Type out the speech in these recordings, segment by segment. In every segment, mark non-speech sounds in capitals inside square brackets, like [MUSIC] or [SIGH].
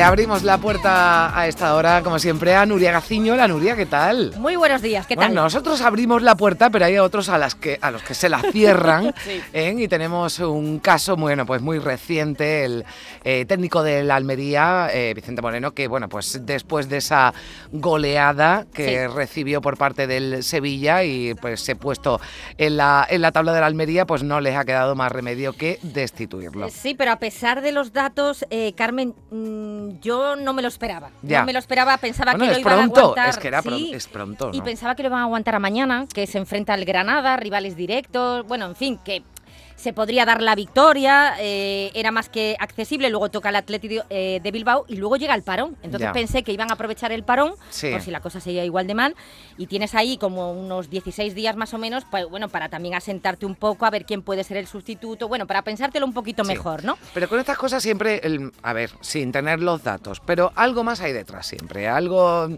Le abrimos la puerta a esta hora, como siempre, a Nuria Gaciño. La Nuria, ¿qué tal? Muy buenos días, ¿qué tal? Bueno, nosotros abrimos la puerta, pero hay otros a, las que, a los que se la cierran. [LAUGHS] ¿eh? Y tenemos un caso, bueno, pues muy reciente, el eh, técnico de la Almería, eh, Vicente Moreno, que, bueno, pues después de esa goleada que Sí. recibió por parte del Sevilla y pues se ha puesto en la, en la tabla de la Almería, pues no les ha quedado más remedio que destituirlo. Sí, pero a pesar de los datos, Carmen, mm, yo no me lo esperaba. Ya. No me lo esperaba, pensaba Bueno, que lo iban a pronto, aguantar. es que era sí, pron- es pronto, Y pensaba que lo iban a aguantar a mañana, que se enfrenta al Granada, rivales directos, bueno, en fin, que se podría dar la victoria, eh, era más que accesible, luego toca el Atlético eh, de Bilbao y luego llega el parón. Entonces Ya. pensé que iban a aprovechar el parón, Sí. por si la cosa seguía igual de mal, y tienes ahí como unos 16 días más o menos, pues bueno, para también asentarte un poco, a ver quién puede ser el sustituto, bueno, para pensártelo un poquito Sí. mejor, ¿no? Pero con estas cosas siempre, el- a ver, sin tener los datos, pero algo más hay detrás siempre, algo...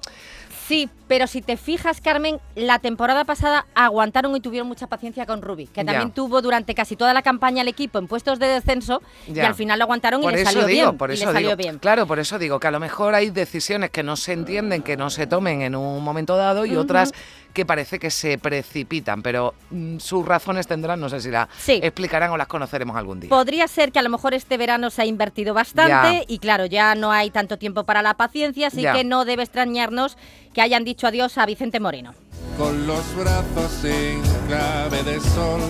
Sí, pero si te fijas, Carmen, la temporada pasada aguantaron y tuvieron mucha paciencia con Rubi, que también Ya. tuvo durante casi toda la campaña el equipo en puestos de descenso y Ya. al final lo aguantaron Por y le salió digo, bien. por y eso le salió digo, bien. claro, por eso digo que a lo mejor hay decisiones que no se entienden, que no se tomen en un momento dado y otras que parece que se precipitan, pero mm, sus razones tendrán, no sé si las Sí. explicarán o las conoceremos algún día. Podría ser que a lo mejor este verano se ha invertido bastante Ya. y claro, ya no hay tanto tiempo para la paciencia, así Ya. que no debe extrañarnos que hayan dicho adiós a Vicente Moreno. con los brazos en clave de sol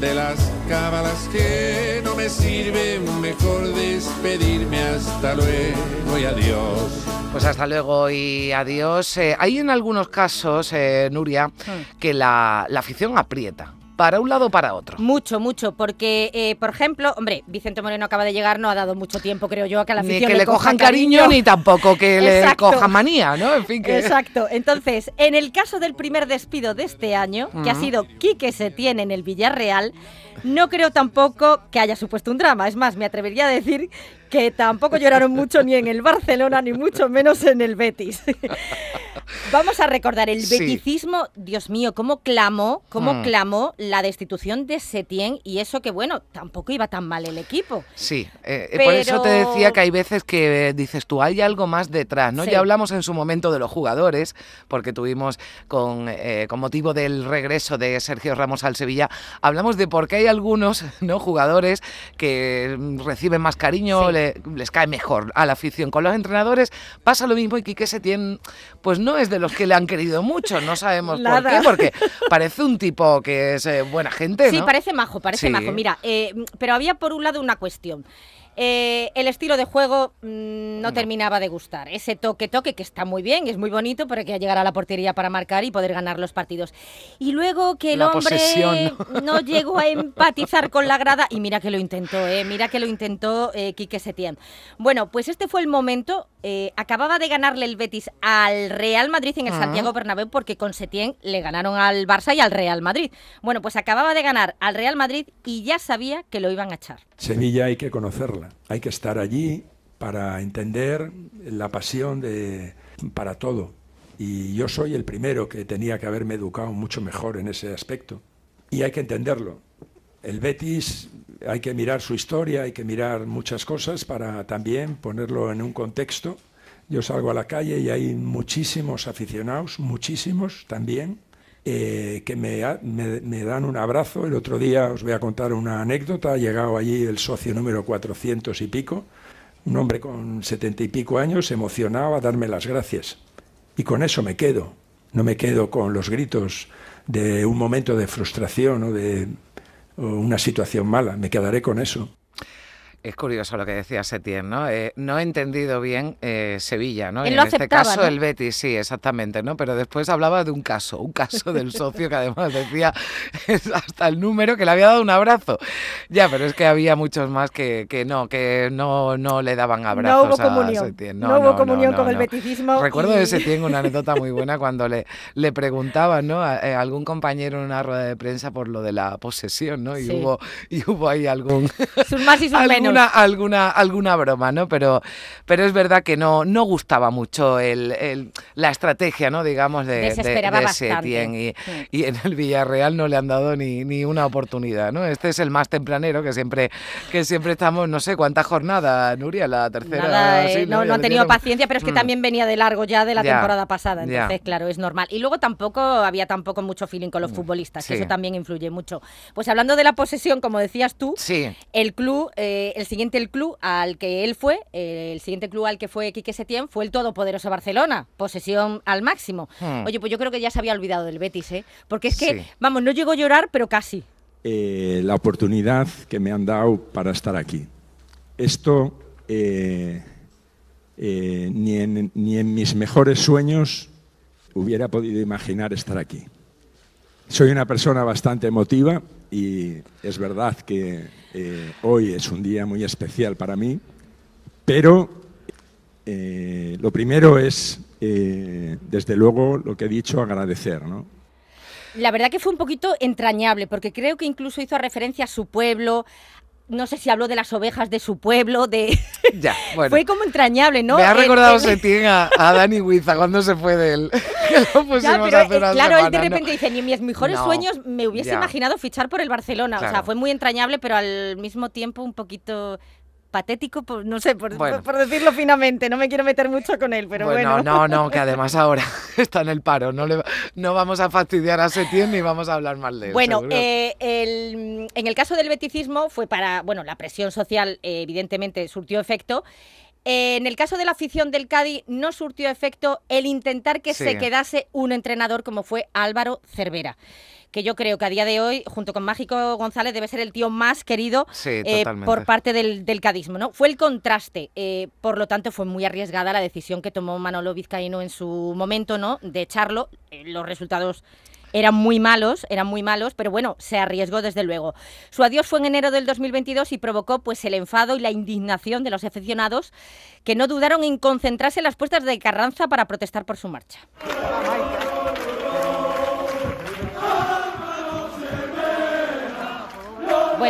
de las cábalas que no me sirven mejor despedirme. Hasta luego y adiós. Pues hasta luego y adiós. Eh, hay en algunos casos, eh, Nuria, que la, la afición aprieta, para un lado o para otro. Mucho, mucho, porque, eh, por ejemplo, hombre, Vicente Moreno acaba de llegar, no ha dado mucho tiempo, creo yo, a que a la Ni afición que le cojan cariño, ni tampoco que le cojan manía, ¿no? En fin, que... Exacto. Entonces, en el caso del primer despido de este año, que ha sido Quique Setién en el Villarreal, no creo tampoco que haya supuesto un drama. Es más, me atrevería a decir que tampoco lloraron mucho ni en el Barcelona, ni mucho menos en el Betis. [LAUGHS] Vamos a recordar el Sí. beticismo, Dios mío, cómo clamó, cómo Mm. clamó la destitución de Setién y eso que, bueno, tampoco iba tan mal el equipo. Sí, eh, eh, por eso te decía que hay veces que eh, dices tú, hay algo más detrás, ¿no? Sí. Ya hablamos en su momento de los jugadores, porque tuvimos con, eh, con motivo del regreso de Sergio Ramos al Sevilla, hablamos de por qué hay algunos [LAUGHS] ¿no? jugadores que reciben más cariño, Sí. le- les cae mejor a la afición. Con los entrenadores pasa lo mismo y Quique Setién, pues no es de los que le han querido mucho, no sabemos por qué, porque parece un tipo que es eh, buena gente, Sí, parece majo, parece Sí. majo. Mira, eh, pero había por un lado una cuestión. Eh, el estilo de juego mm, no, terminaba de gustar. Ese toque-toque que está muy bien, es muy bonito, pero hay que llegar a la portería para marcar y poder ganar los partidos. Y luego que el La hombre posesión, [LAUGHS] no llegó a empatizar con la grada y mira que lo intentó, eh, mira que lo intentó eh, Quique Setién. Bueno, pues este fue el momento. eh, acababa de ganarle el Betis al Real Madrid en el Ah. Santiago Bernabéu porque con Setién le ganaron al Barça y al Real Madrid. Bueno, pues acababa de ganar al Real Madrid y ya sabía que lo iban a echar. Sevilla hay que conocerla, hay que estar allí para entender la pasión de, para todo. Y yo soy el primero que tenía que haberme educado mucho mejor en ese aspecto. Y hay que entenderlo. El Betis hay que mirar su historia, hay que mirar muchas cosas para también ponerlo en un contexto. Yo salgo a la calle y hay muchísimos aficionados, muchísimos también, eh, que me, me dan un abrazo. El otro día os voy a contar una anécdota. Ha llegado allí el socio número 400 y pico, un hombre con setenta y pico años, emocionado a darme las gracias. Y con eso me quedo. No me quedo con los gritos de un momento de frustración o de o una situación mala. Me quedaré con eso. Es curioso lo que decía Setién, ¿no? Eh, no he entendido bien eh, Sevilla, ¿no? Él Y lo en este aceptaba, caso ¿no? el Betis, sí, exactamente, ¿no? Pero después hablaba de un caso, un caso del [LAUGHS] socio que además decía hasta el número que le había dado un abrazo. Ya, pero es que había muchos más que, que no, que no, no le daban abrazos no hubo a comunión. Setién. No, hubo comunión con el no. beticismo. Recuerdo y- de Setién una anécdota muy buena [LAUGHS] cuando le, le preguntaban, ¿no? A, eh, algún compañero en una rueda de prensa por lo de la posesión, ¿no? Y Sí. hubo y hubo ahí algún Sus más y sus [LAUGHS] algún alguna, alguna, alguna broma, ¿no? Pero, pero es verdad que no, no gustaba mucho el, el- la estrategia, ¿no? Digamos, de, de, de. Setién. Y, y en el Villarreal no le han dado ni, ni una oportunidad, ¿no? Este es el más tempranero que siempre, que siempre estamos, no sé cuánta jornada, Nuria, la tercera. Nada, eh, sí, no, Ya no han tenido paciencia, pero es que Mm. también venía de largo ya de la Ya, temporada pasada, ya. entonces claro, es normal. Y luego tampoco había tampoco mucho feeling con los futbolistas, que Mm, sí. eso también influye mucho. Pues hablando de la posesión, como decías tú, el club, eh, el siguiente el club al que él fue, eh, el siguiente club al que fue Quique Setién fue el todopoderoso Barcelona, posesión al máximo. Hmm. Oye, pues yo creo que ya se había olvidado del Betis, ¿eh? Porque es que, Sí. vamos, no llegó a llorar, pero casi. eh, la oportunidad que me han dado para estar aquí. Esto eh, eh, ni, en, ni en mis mejores sueños hubiera podido imaginar estar aquí. Soy una persona bastante emotiva y es verdad que eh, hoy es un día muy especial para mí, pero eh, lo primero es, eh, desde luego, lo que he dicho, agradecer. ¿no? La verdad que fue un poquito entrañable, porque creo que incluso hizo referencia a su pueblo. No sé si habló de las ovejas de su pueblo, de... [LAUGHS] Ya, [LAUGHS] bueno. Fue como entrañable, ¿no? Me ha recordado el- Setién a, a Dani Huiza cuando se fue de él. [LAUGHS] Que lo pusimos Ya, pero hace claro, él de semanas, ¿no? repente dice, ni en mis mejores No, sueños me hubiese ya. imaginado fichar por el Barcelona. O sea, fue muy entrañable, pero al mismo tiempo un poquito patético, por- no sé, por, Bueno. por decirlo finamente. No me quiero meter mucho con él, pero bueno. no, no, [LAUGHS] que además ahora [LAUGHS] está en el paro. No, le, no vamos a fastidiar a Setién ni vamos a hablar mal de él. Bueno, eh, el- en el caso del beticismo fue para, bueno, la presión social eh, evidentemente surtió efecto. Eh, en el caso de la afición del Cádiz no surtió efecto el intentar que Sí. se quedase un entrenador como fue Álvaro Cervera, que yo creo que a día de hoy, junto con Mágico González, debe ser el tío más querido Sí, eh, por parte del, del cadismo. ¿no? Fue el contraste, eh, por lo tanto fue muy arriesgada la decisión que tomó Manolo Vizcaíno en su momento ¿no? de echarlo. Eh, los resultados eran muy malos, eran muy malos, pero bueno, se arriesgó desde luego. Su adiós fue en enero del 2022 y provocó pues el enfado y la indignación de los aficionados que no dudaron en concentrarse en las puertas de Carranza para protestar por su marcha.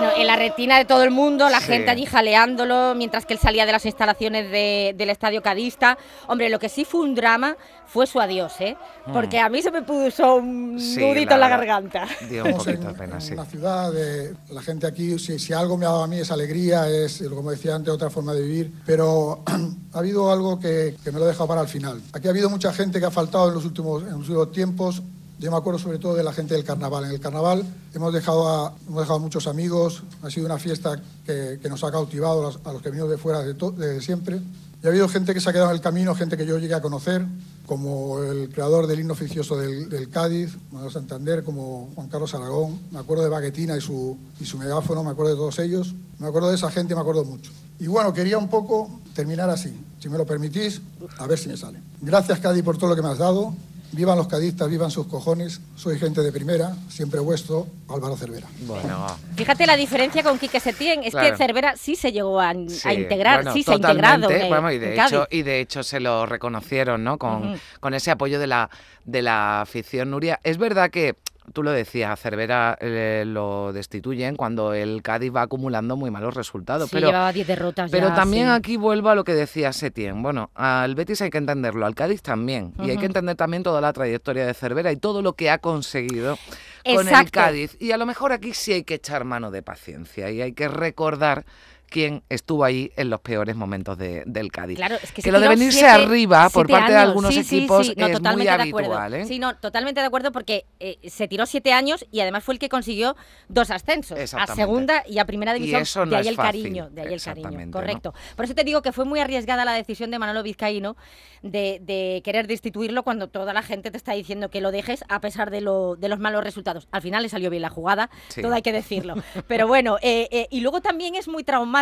Bueno, en la retina de todo el mundo, la Sí. gente allí jaleándolo mientras que él salía de las instalaciones de- del estadio cadista. Hombre, lo que sí fue un drama fue su adiós, ¿eh? Porque a mí se me puso un Mm. Sí, nudito la en la garganta. Dio un poquito en, de pena, en sí. una ciudad, de, la gente aquí, si, si algo me ha dado a mí es alegría, es, como decía antes, otra forma de vivir, pero [CLEARS THROAT] ha habido algo que, que me lo he dejado para el final. Aquí ha habido mucha gente que ha faltado en los últimos, en los últimos tiempos. Yo me acuerdo sobre todo de la gente del carnaval. En el carnaval hemos dejado a, hemos dejado muchos amigos, ha sido una fiesta que, que nos ha cautivado a los, a que venimos de fuera de, to- de siempre. Y ha habido gente que se ha quedado en el camino, gente que yo llegué a conocer, como el creador del himno oficioso del, del Cádiz, Manuel Santander, como Juan Carlos Aragón. Me acuerdo de Baguetina y su, y su megáfono, me acuerdo de todos ellos. Me acuerdo de esa gente, me acuerdo mucho. Y bueno, quería un poco terminar así, si me lo permitís, a ver si me sale. Gracias, Cádiz, por todo lo que me has dado. Vivan los cadistas, vivan sus cojones. Soy gente de primera, siempre vuestro, Álvaro Cervera. Bueno, Fíjate la diferencia con Quique Setién, es Claro. que Cervera sí se llegó a, integrar, bueno, sí se ha integrado. bueno, y, de hecho, y de hecho se lo reconocieron, ¿no? Con, con ese apoyo de la, de la afición, Nuria. Es verdad que, tú lo decías, a Cervera eh, lo destituyen cuando el Cádiz va acumulando muy malos resultados. Sí, pero llevaba 10 derrotas Pero ya, también sí. aquí vuelvo a lo que decía Setién. Bueno, al Betis hay que entenderlo, al Cádiz también. Y hay que entender también toda la trayectoria de Cervera y todo lo que ha conseguido con el. Cádiz. Y a lo mejor aquí sí hay que echar mano de paciencia y hay que recordar quién estuvo ahí en los peores momentos de- del Cádiz. Claro, es que, lo de venirse siete- arriba por parte de algunos Sí, equipos sí, no, es muy habitual. ¿eh? Sí, no, totalmente de acuerdo porque eh, se tiró siete años y además fue el que consiguió dos ascensos a segunda y a primera Y división. eso no de ahí es el fácil, cariño, de ahí el cariño, ¿no? correcto. Por eso te digo que fue muy arriesgada la decisión de Manolo Vizcaíno de, de querer destituirlo cuando toda la gente te está diciendo que lo dejes a pesar de, lo- de los malos resultados. Al final le salió bien la jugada, todo hay que decirlo. Pero bueno, eh, eh, y luego también es muy traumático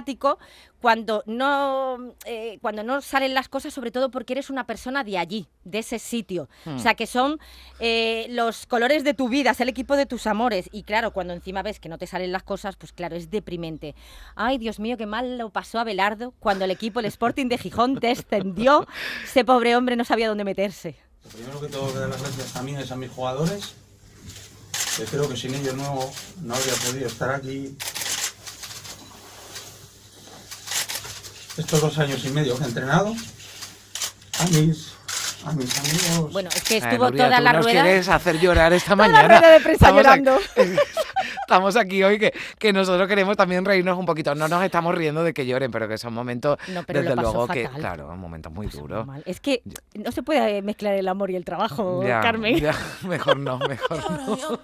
cuando no, eh, cuando no salen las cosas, sobre todo porque eres una persona de allí, de ese sitio. Hmm. O sea, que son eh, los colores de tu vida, es el equipo de tus amores. Y claro, cuando encima ves que no te salen las cosas, pues claro, es deprimente. Ay, Dios mío, qué mal lo pasó a Belardo cuando el equipo, el Sporting de Gijón, descendió. Ese pobre hombre no sabía dónde meterse. Lo primero que tengo que dar las gracias también es a mis jugadores, que creo que sin ellos no, no habría podido estar aquí. Estos dos años y medio que he entrenado, a mis, a mis amigos. Bueno, es que Ay, estuvo Nuria, toda tú la nos rueda. quieres hacer llorar esta Toda la mañana. rueda de prensa Estamos aquí- llorando. [LAUGHS] Estamos aquí hoy que, que nosotros queremos también reírnos un poquito. No nos estamos riendo de que lloren, pero que son momentos, No, pero desde lo pasó luego, que, fatal. claro, momentos muy duros. Mal. Es que no se puede mezclar el amor y el trabajo, Ya, Carmen. ya, [LAUGHS] mejor no, mejor no.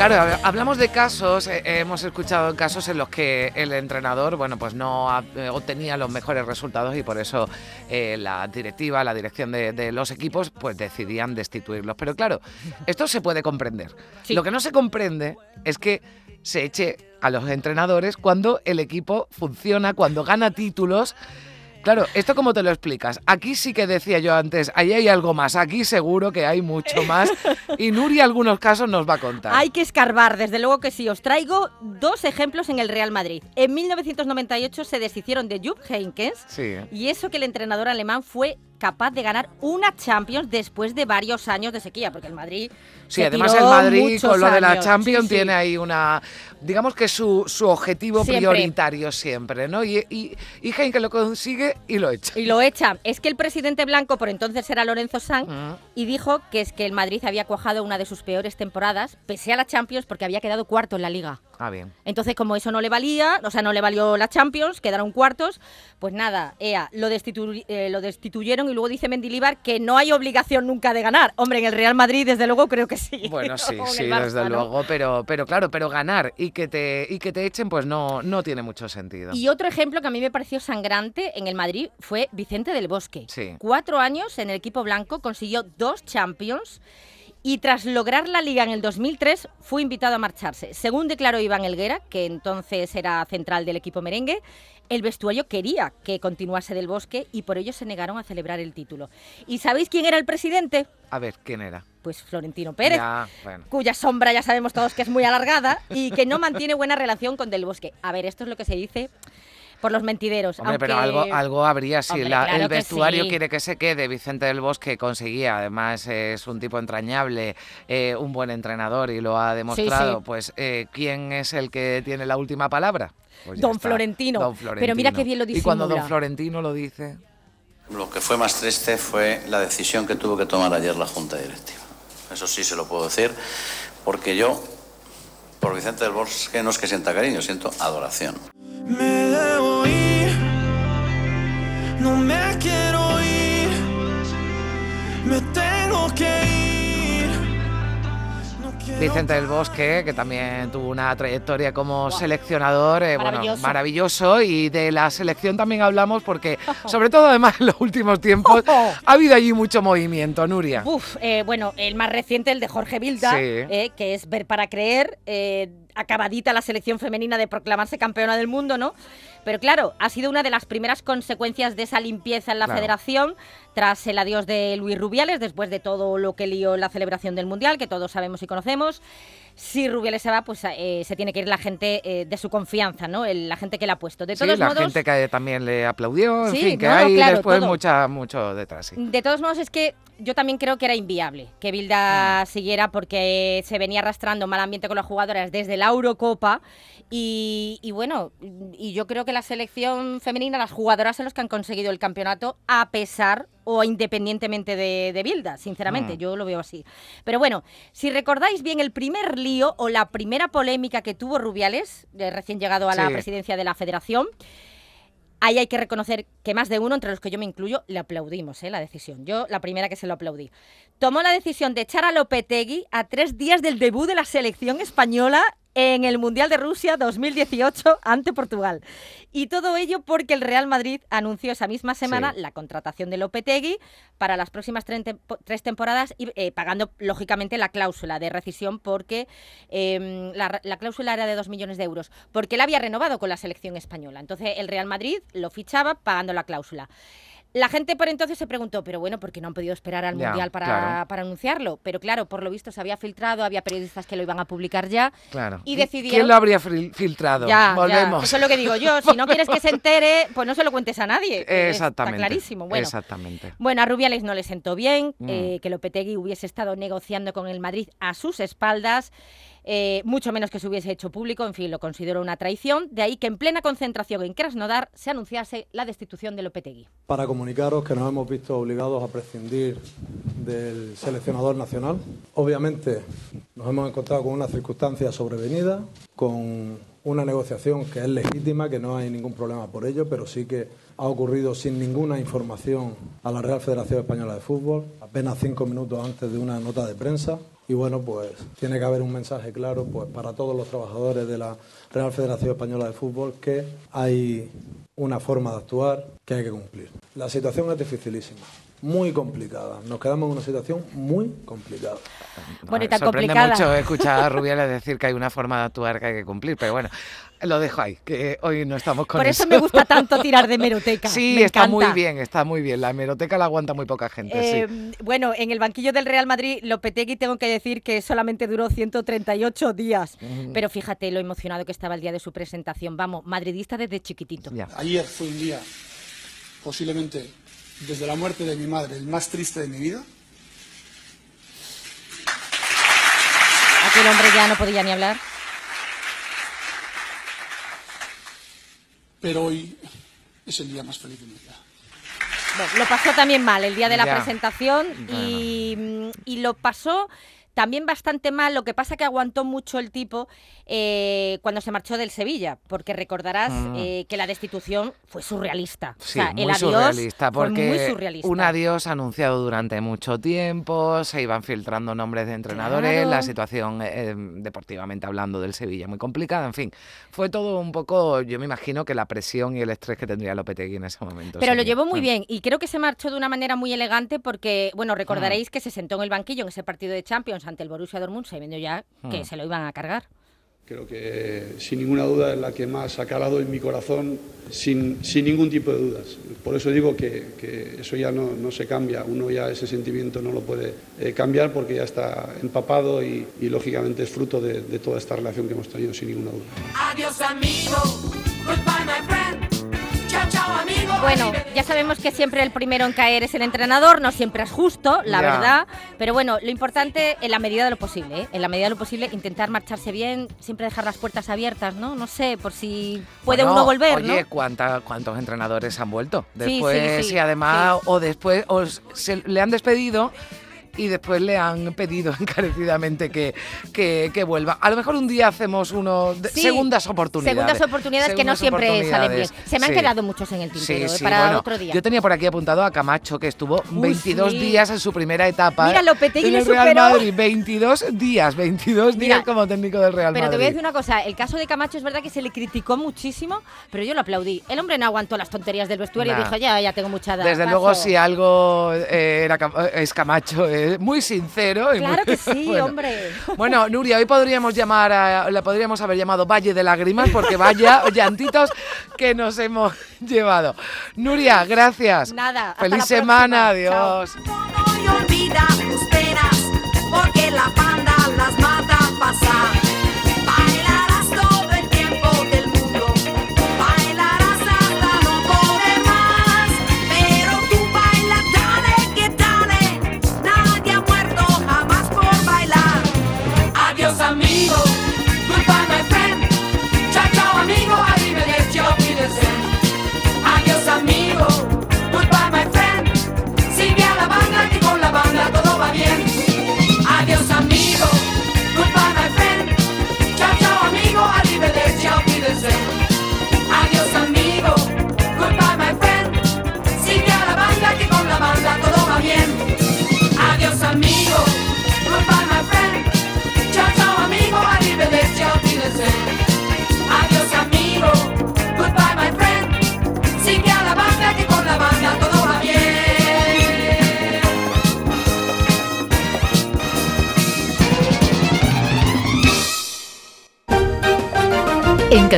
Claro, hab- hablamos de casos, eh, hemos escuchado casos en los que el entrenador, bueno, pues no ha- eh, obtenía los mejores resultados y por eso eh, la directiva, la dirección de, de los equipos, pues decidían destituirlos. Pero claro, [LAUGHS] esto se puede comprender. Sí. Lo que no se comprende es que se eche a los entrenadores cuando el equipo funciona, cuando gana títulos. Claro, ¿esto cómo te lo explicas? Aquí sí que decía yo antes, ahí hay algo más, aquí seguro que hay mucho más. Y Nuria algunos casos nos va a contar. Hay que escarbar, desde luego que sí. Os traigo dos ejemplos en el Real Madrid. En 1998 se deshicieron de Jupp Heynckes Sí. y eso que el entrenador alemán fue capaz de ganar una Champions después de varios años de sequía, porque el Madrid Sí, además el Madrid con lo de la años. Champions Sí, sí. tiene ahí una, digamos que su, su objetivo Siempre. prioritario siempre, ¿no? Y, y, y Heinke lo consigue y lo echa. Y lo echa. Es que el presidente blanco, por entonces era Lorenzo Sanz, Mm. y dijo que es que el Madrid había cuajado una de sus peores temporadas, pese a la Champions, porque había quedado cuarto en la liga. Ah, bien. Entonces, como eso no le valía, o sea, no le valió la Champions, quedaron cuartos, pues nada, EA, lo, destitu- eh, lo destituyeron y luego dice Mendilibar que no hay obligación nunca de ganar. Hombre, en el Real Madrid, desde luego, creo que sí. Bueno, sí, [LAUGHS] sí, Barça, desde ¿no? luego, pero, pero claro, pero ganar y que te, y que te echen, pues no, no tiene mucho sentido. Y otro ejemplo que a mí me pareció sangrante en el Madrid fue Vicente del Bosque. Sí. Cuatro años en el equipo blanco, consiguió dos Champions y tras lograr la liga en el 2003 fue invitado a marcharse. Según declaró Iván Elguera, que entonces era central del equipo merengue, el vestuario quería que continuase del Bosque y por ello se negaron a celebrar el título. ¿Y sabéis quién era el presidente? A ver, ¿quién era? Pues Florentino Pérez Ya, bueno. cuya sombra ya sabemos todos que es muy alargada y que no mantiene buena relación con Del Bosque. A ver, esto es lo que se dice por los mentideros. Hombre, pero algo, algo habría si Hombre, la- claro el que vestuario sí. quiere que se quede. Vicente del Bosque conseguía, además es un tipo entrañable, eh, un buen entrenador y lo ha demostrado. sí. Pues, eh, ¿quién es el que tiene la última palabra? Pues Don Florentino. Don Pero mira qué bien lo Y cuando Don. Florentino lo dice. Lo que fue más triste fue la decisión que tuvo que tomar ayer la Junta Directiva. Eso sí se lo puedo decir, porque yo, por Vicente del Bosque, no es que sienta cariño, siento adoración. Me Vicente del Bosque, que también tuvo una trayectoria como seleccionador, eh, bueno, Maravilloso. maravilloso. Y de la selección también hablamos porque, [LAUGHS] sobre todo además en los últimos tiempos, ha habido allí mucho movimiento, Nuria. Uf, eh, bueno, el más reciente, el de Jorge Vilda, Sí. eh, que es ver para creer, eh, acabadita la selección femenina de proclamarse campeona del mundo, ¿no? Pero claro, ha sido una de las primeras consecuencias de esa limpieza en la Claro. federación tras el adiós de Luis Rubiales, después de todo lo que lió la celebración del Mundial, que todos sabemos y conocemos. Si Rubiales se va, pues eh, se tiene que ir la gente eh, de su confianza, ¿no? El- la gente que le ha puesto. De Sí, todos la modos, gente que también le aplaudió, en Sí, fin, que no, hay claro, después mucha, mucho detrás. sí. De todos modos, es que yo también creo que era inviable que Ah. Bilda siguiera porque se venía arrastrando mal ambiente con las jugadoras desde la Eurocopa. Y, y bueno, y yo creo que la selección femenina, las jugadoras son los que han conseguido el campeonato a pesar o independientemente de, de Bilda, sinceramente, Mm. yo lo veo así. Pero bueno, si recordáis bien el primer lío o la primera polémica que tuvo Rubiales, recién llegado a la presidencia de la federación, Ahí hay que reconocer que más de uno, entre los que yo me incluyo, le aplaudimos ¿eh? la decisión. Yo, la primera que se lo aplaudí. Tomó la decisión de echar a Lopetegui a tres días del debut de la selección española en el Mundial de Rusia 2018 ante Portugal. Y todo ello porque el Real Madrid anunció esa misma semana Sí. la contratación de Lopetegui para las próximas tres, tempo- tres temporadas y eh, pagando lógicamente la cláusula de rescisión porque eh, la, la cláusula era de 2 millones de euros, porque él había renovado con la selección española. Entonces el Real Madrid lo fichaba pagando la cláusula. La gente por entonces se preguntó, pero bueno, ¿por qué no han podido esperar al Ya, Mundial para, claro. para anunciarlo? Pero claro, por lo visto se había filtrado, había periodistas que lo iban a publicar ya. Claro. Y ¿Qui- decidieron... ¿Quién lo habría fil- filtrado? Ya, ya, Volvemos. Eso es lo que digo yo. [LAUGHS] Si no quieres que se entere, pues no se lo cuentes a nadie. Exactamente. Está clarísimo. Bueno, Exactamente. bueno, a Rubiales no le sentó bien Mm. eh, que Lopetegui hubiese estado negociando con el Madrid a sus espaldas, eh, mucho menos que se hubiese hecho público, en fin, lo considero una traición. De ahí que en plena concentración en Krasnodar se anunciase la destitución de Lopetegui. Para comunicaros que nos hemos visto obligados a prescindir del seleccionador nacional. Obviamente nos hemos encontrado con una circunstancia sobrevenida, con una negociación que es legítima, que no hay ningún problema por ello, pero sí que ha ocurrido sin ninguna información a la Real Federación Española de Fútbol, apenas cinco minutos antes de una nota de prensa. Y bueno, pues tiene que haber un mensaje claro pues, para todos los trabajadores de la Real Federación Española de Fútbol que hay una forma de actuar que hay que cumplir. La situación es dificilísima, muy complicada. Nos quedamos en una situación muy complicada. Bueno, y tan sorprende complicada. mucho escuchar a Rubiales decir que hay una forma de actuar que hay que cumplir, pero bueno, lo dejo ahí, que hoy no estamos con Por eso me gusta tanto tirar de [LAUGHS] hemeroteca. Sí, Me está muy bien, está muy bien. La hemeroteca la aguanta muy poca gente, Eh, sí. Bueno, en el banquillo del Real Madrid, Lopetegui tengo que decir que solamente duró 138 días. Pero fíjate lo emocionado que estaba el día de su presentación. Vamos, madridista desde chiquitito. Ayer fue un día, posiblemente desde la muerte de mi madre, el más triste de mi vida. Aquel hombre ya no podía ni hablar. Pero hoy es el día más feliz de mi vida. Bueno, lo pasó también mal el día de la Ya. presentación y, mm, y lo pasó también bastante mal. Lo que pasa que aguantó mucho el tipo eh, cuando se marchó del Sevilla, porque recordarás Mm. eh, que la destitución fue surrealista. O Sí, sea, muy el adiós surrealista, fue porque muy surrealista. un adiós anunciado durante mucho tiempo, se iban filtrando nombres de entrenadores, Claro. la situación eh, deportivamente hablando del Sevilla muy complicada, en fin, fue todo un poco, yo me imagino que la presión y el estrés que tendría Lopetegui en ese momento. Pero lo llevó muy Mm. bien y creo que se marchó de una manera muy elegante porque, bueno, recordaréis que se sentó en el banquillo en ese partido de Champions ante el Borussia Dortmund sabiendo ya que Mm. se lo iban a cargar. Creo que sin ninguna duda es la que más ha calado en mi corazón, sin, sin ningún tipo de dudas. Por eso digo que, que eso ya no, no se cambia, uno ya ese sentimiento no lo puede eh, cambiar porque ya está empapado y, y, lógicamente es fruto de, de toda esta relación que hemos tenido, sin ninguna duda. Adiós amigo, goodbye Bueno, ya sabemos que siempre el primero en caer es el entrenador, no siempre es justo, la verdad. Pero bueno, lo importante en la medida de lo posible, ¿eh? en la medida de lo posible, intentar marcharse bien, siempre dejar las puertas abiertas, ¿no? No sé, por si puede Bueno, uno volver, oye, ¿no? ¿cuánta- ¿cuántos entrenadores han vuelto? Sí, sí, Después, sí, y además, o después, o se, le han despedido y después le han pedido [LAUGHS] encarecidamente que, que, que vuelva. A lo mejor un día hacemos uno de- Sí, segundas oportunidades. Segundas oportunidades que no siempre salen bien. Se me han Sí. quedado muchos en el tintero, Sí, ¿eh? sí, para bueno, otro día. Yo tenía por aquí apuntado a Camacho, que estuvo Uy, 22 sí. días en su primera etapa. Mira, Lopetegui en le el Real superó. Madrid. 22 días, 22 Mira, días como técnico del Real Pero te Madrid. voy a decir una cosa, el caso de Camacho es verdad que se le criticó muchísimo, pero yo lo aplaudí. El hombre no aguantó las tonterías del vestuario Nah. y dijo, ya, ya tengo mucha edad. Desde paso". luego, si algo eh, era, es Camacho, es muy sincero. y Claro muy- que sí, [LAUGHS] bueno. hombre. Bueno, Nuria, hoy podríamos llamar a, la podríamos haber llamado Valle de Lágrimas porque vaya [LAUGHS] llantitos que nos hemos llevado. Nuria, gracias. Nada, hasta Feliz la semana, próxima. Chao. adiós. Y